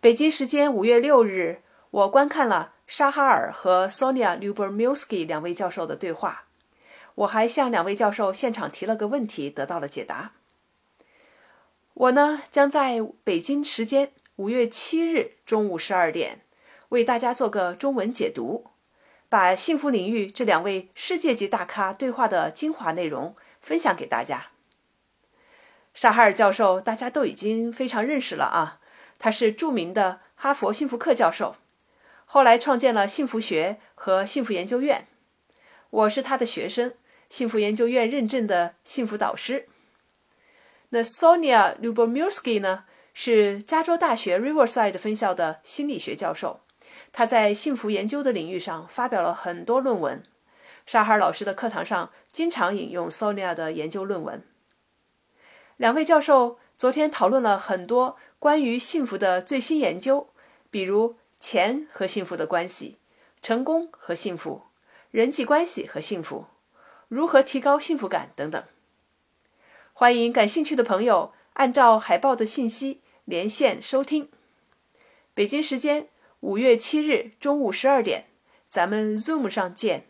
北京时间五月六日，我观看了沙哈尔和 Sonia Lyubomirsky 两位教授的对话。我还向两位教授现场提了个问题，得到了解答。我呢，将在北京时间五月七日中午十二点，为大家做个中文解读，把幸福领域这两位世界级大咖对话的精华内容分享给大家。沙哈尔教授，大家都已经非常认识了啊。他是著名的哈佛幸福课教授，后来创建了幸福学和幸福研究院。我是他的学生，幸福研究院认证的幸福导师。那 Sonia Lubomirsky 呢，是加州大学 Riverside 分校的心理学教授，他在幸福研究的领域上发表了很多论文。沙哈尔老师的课堂上经常引用 Sonia 的研究论文。两位教授。昨天讨论了很多关于幸福的最新研究，比如钱和幸福的关系、成功和幸福、人际关系和幸福、如何提高幸福感等等。欢迎感兴趣的朋友按照海报的信息连线收听。北京时间五月七日中午十二点，咱们 Zoom 上见。